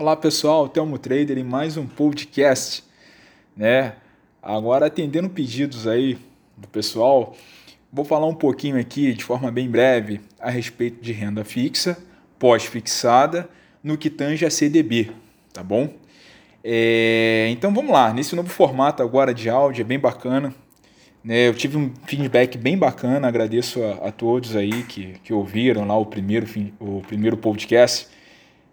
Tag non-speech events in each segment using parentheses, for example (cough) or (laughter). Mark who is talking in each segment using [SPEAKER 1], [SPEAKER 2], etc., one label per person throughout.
[SPEAKER 1] Olá pessoal, Telmo Trader em mais um podcast, né? Agora atendendo pedidos aí do pessoal, vou falar um pouquinho aqui de forma bem breve a respeito de renda fixa, pós-fixada, no que tange a CDB, tá bom? É, então vamos lá, nesse novo formato agora de áudio é bem bacana, né? Eu tive um feedback bem bacana, agradeço a, a todos aí que, que ouviram lá o primeiro, o primeiro podcast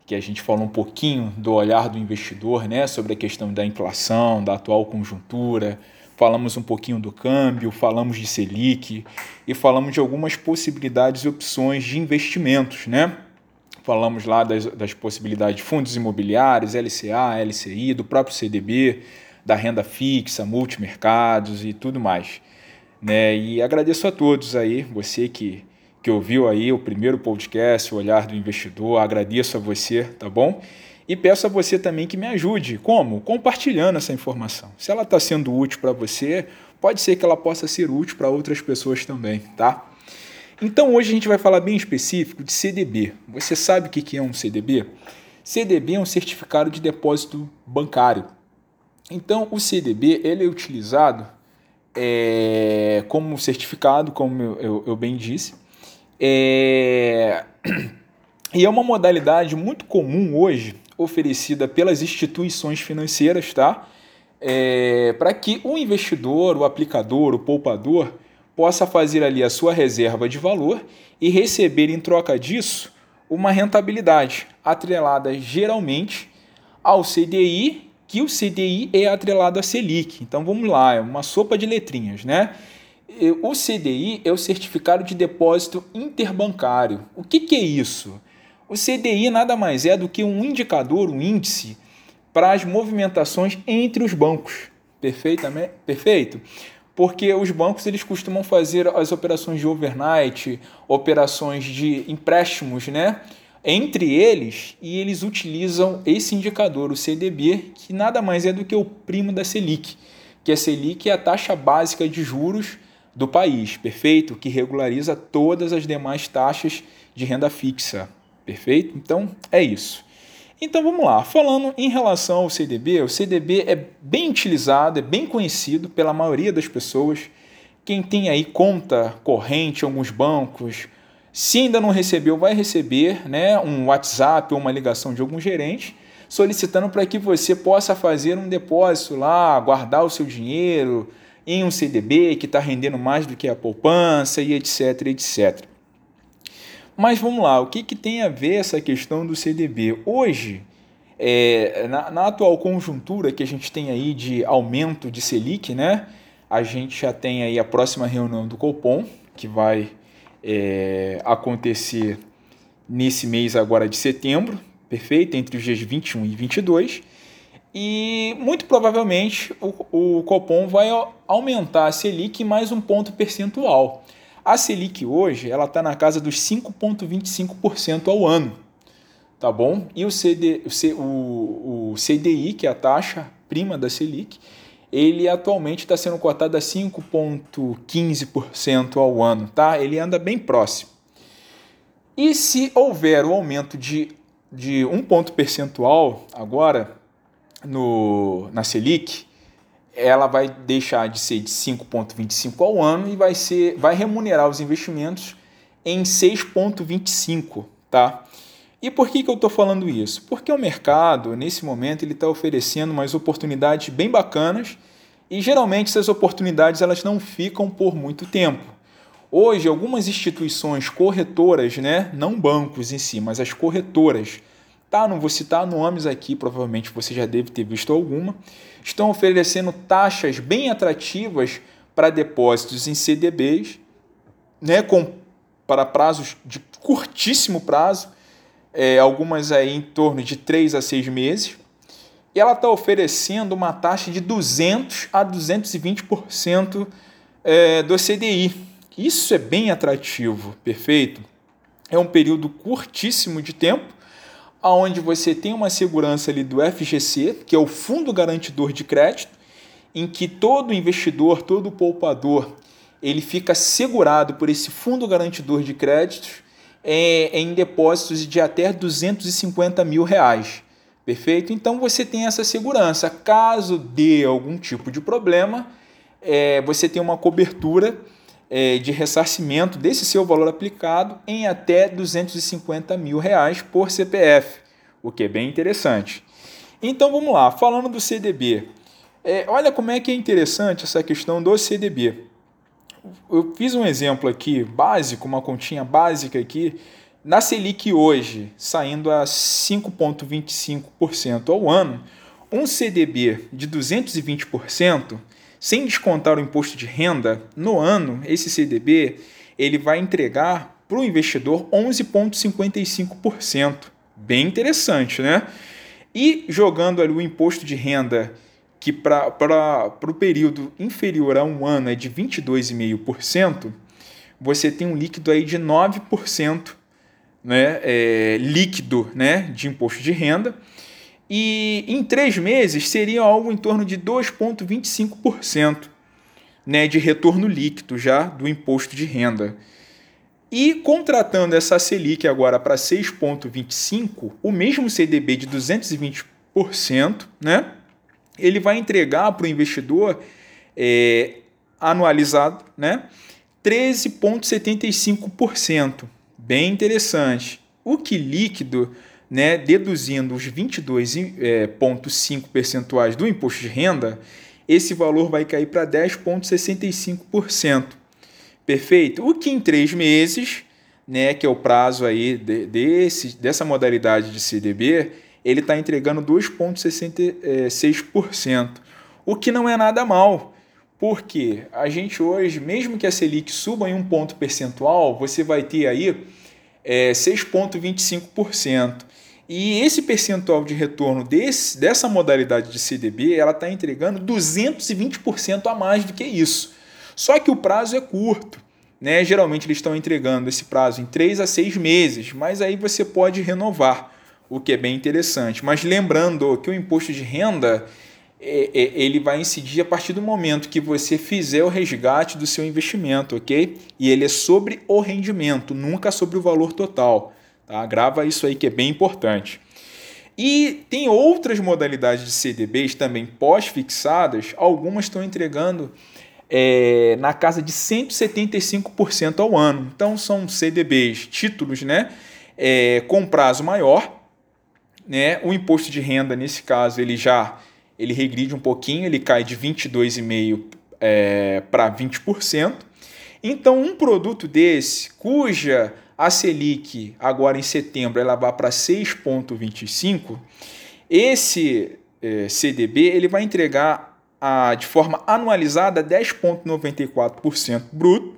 [SPEAKER 1] que a gente falou um pouquinho do olhar do investidor, né, sobre a questão da inflação, da atual conjuntura, falamos um pouquinho do câmbio, falamos de Selic e falamos de algumas possibilidades e opções de investimentos, né? Falamos lá das, das possibilidades de fundos imobiliários, LCA, LCI, do próprio CDB, da renda fixa, multimercados e tudo mais. Né? E agradeço a todos aí, você que que ouviu aí o primeiro podcast, o Olhar do Investidor. Agradeço a você, tá bom? E peço a você também que me ajude. Como? Compartilhando essa informação. Se ela está sendo útil para você, pode ser que ela possa ser útil para outras pessoas também, tá? Então hoje a gente vai falar bem específico de CDB. Você sabe o que é um CDB? CDB é um certificado de depósito bancário. Então o CDB ele é utilizado é, como certificado, como eu, eu, eu bem disse, é... (clears throat) E é uma modalidade muito comum hoje, oferecida pelas instituições financeiras, tá? É... Para que o investidor, o aplicador, o poupador possa fazer ali a sua reserva de valor e receber em troca disso uma rentabilidade atrelada geralmente ao CDI, que o CDI é atrelado à Selic. Então vamos lá, é uma sopa de letrinhas, né? O CDI é o Certificado de Depósito Interbancário. O que, que é isso? O CDI nada mais é do que um indicador, um índice para as movimentações entre os bancos. Perfeitamente? Perfeito? Porque os bancos eles costumam fazer as operações de overnight, operações de empréstimos, né? Entre eles, e eles utilizam esse indicador, o CDB, que nada mais é do que o primo da Selic, que a Selic é a taxa básica de juros do país, perfeito? Que regulariza todas as demais taxas de renda fixa, perfeito? Então é isso. Então vamos lá, falando em relação ao CDB, o CDB é bem utilizado, é bem conhecido pela maioria das pessoas. Quem tem aí conta corrente alguns bancos, se ainda não recebeu, vai receber né, um WhatsApp ou uma ligação de algum gerente solicitando para que você possa fazer um depósito lá, guardar o seu dinheiro, em um CDB que está rendendo mais do que a poupança e etc, etc. Mas vamos lá, o que, que tem a ver essa questão do CDB? Hoje, é, na, na, atual conjuntura que a gente tem aí de aumento de Selic, né? A gente já tem aí a próxima reunião do Copom, que vai é, acontecer nesse mês agora de setembro, perfeito? Entre os dias 21 e 22 e muito provavelmente o, o Copom vai aumentar a Selic mais um ponto percentual. A Selic hoje ela está na casa dos 5,25% ao ano, tá bom? E o, CD, o, o CDI, que é a taxa prima da Selic, ele atualmente está sendo cotado a 5,15% ao ano, tá? Ele anda bem próximo. E se houver o aumento de, de um ponto percentual agora, no, na Selic, ela vai deixar de ser de 5,25 ao ano e vai, ser, vai remunerar os investimentos em 6,25, tá? E por que, que eu estou falando isso? Porque o mercado, nesse momento, ele está oferecendo umas oportunidades bem bacanas e geralmente essas oportunidades elas não ficam por muito tempo. Hoje, algumas instituições corretoras, né, não bancos em si, mas as corretoras, Tá, não vou citar nomes aqui, provavelmente você já deve ter visto alguma. Estão oferecendo taxas bem atrativas para depósitos em CDBs, né, com, para prazos de curtíssimo prazo, é, algumas aí em torno de 3 a 6 meses. E ela está oferecendo uma taxa de 200 a 220% é, do CDI. Isso é bem atrativo, perfeito? É um período curtíssimo de tempo aonde você tem uma segurança ali do FGC, que é o Fundo Garantidor de Crédito, em que todo investidor, todo poupador, ele fica segurado por esse Fundo Garantidor de Créditos é, em depósitos de até 250 mil reais. Perfeito? Então você tem essa segurança. Caso dê algum tipo de problema, é, você tem uma cobertura é, de ressarcimento desse seu valor aplicado em até 250 mil reais por CPF, o que é bem interessante. Então vamos lá, falando do CDB. É, olha como é que é interessante essa questão do CDB. Eu fiz um exemplo aqui básico, uma continha básica aqui na Selic hoje, saindo a 5,25% ao ano, um CDB de 220%, sem descontar o imposto de renda, no ano, esse CDB ele vai entregar para o investidor 11,55%. Bem interessante, né? E jogando ali o imposto de renda, que para o período inferior a um ano é de 22,5%, você tem um líquido aí de 9% né, é, líquido né, de imposto de renda. E em três meses seria algo em torno de 2,25% né, de retorno líquido já do imposto de renda. E contratando essa Selic agora para 6,25%, o mesmo CDB de 220%, né, ele vai entregar para o investidor é, anualizado né, 13,75% bem interessante. O que líquido, né, deduzindo os 22,5 é, percentuais do imposto de renda, esse valor vai cair para 10,65%. Perfeito? O que em três meses, né, que é o prazo aí de, desse, dessa modalidade de CDB, ele está entregando 2,66%, o que não é nada mal. Porque a gente hoje, mesmo que a Selic suba em um ponto percentual, você vai ter aí é, 6,25%. E esse percentual de retorno desse, dessa modalidade de CDB, ela está entregando 220% a mais do que isso. Só que o prazo é curto. Né? Geralmente eles estão entregando esse prazo em 3 a 6 meses, mas aí você pode renovar, o que é bem interessante. Mas lembrando que o imposto de renda ele vai incidir a partir do momento que você fizer o resgate do seu investimento, ok? E ele é sobre o rendimento, nunca sobre o valor total. Tá? Grava isso aí que é bem importante. E tem outras modalidades de CDBs também pós-fixadas, algumas estão entregando é, na casa de 175% ao ano. Então são CDBs, títulos, né? É, com prazo maior, né? O imposto de renda nesse caso ele já ele regride um pouquinho, ele cai de 22,5% é, para 20%. Então, um produto desse, cuja a Selic agora em setembro ela vai para 6,25%, esse é, CDB ele vai entregar a, de forma anualizada 10,94% bruto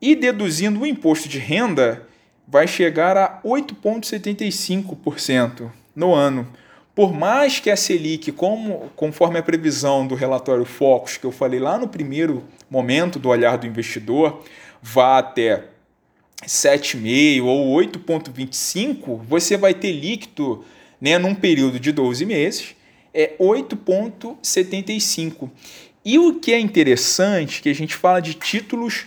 [SPEAKER 1] e deduzindo o imposto de renda vai chegar a 8,75% no ano por mais que a Selic, como, conforme a previsão do relatório Focus, que eu falei lá no primeiro momento do olhar do investidor, vá até 7,5 ou 8,25, você vai ter líquido né, num período de 12 meses, é 8,75. E o que é interessante, que a gente fala de títulos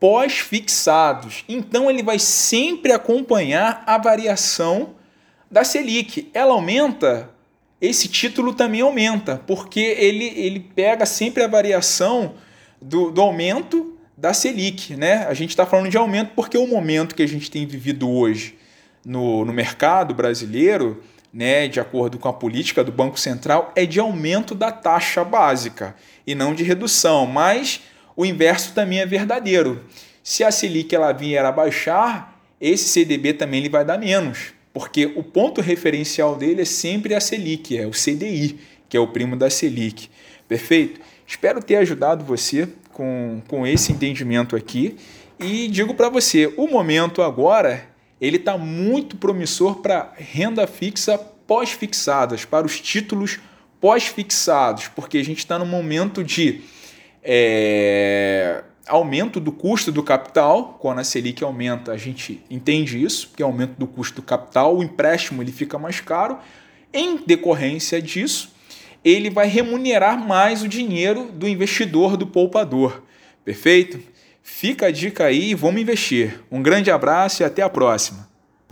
[SPEAKER 1] pós-fixados. Então ele vai sempre acompanhar a variação da Selic. Ela aumenta, esse título também aumenta, porque ele, ele pega sempre a variação do, do aumento da Selic. Né? A gente está falando de aumento porque o momento que a gente tem vivido hoje no, no mercado brasileiro, né, de acordo com a política do Banco Central, é de aumento da taxa básica e não de redução. Mas o inverso também é verdadeiro. Se a Selic ela vier a baixar, esse CDB também ele vai dar menos porque o ponto referencial dele é sempre a Selic, é o CDI, que é o primo da Selic. Perfeito? Espero ter ajudado você com, com esse entendimento aqui e digo para você, o momento agora ele está muito promissor para renda fixa pós-fixadas, para os títulos pós-fixados, porque a gente está no momento de é, aumento do custo do capital, quando a Selic aumenta, a gente entende isso, que é aumento do custo do capital, o empréstimo ele fica mais caro. Em decorrência disso, ele vai remunerar mais o dinheiro do investidor, do poupador. Perfeito? Fica a dica aí, vamos investir. Um grande abraço e até a próxima.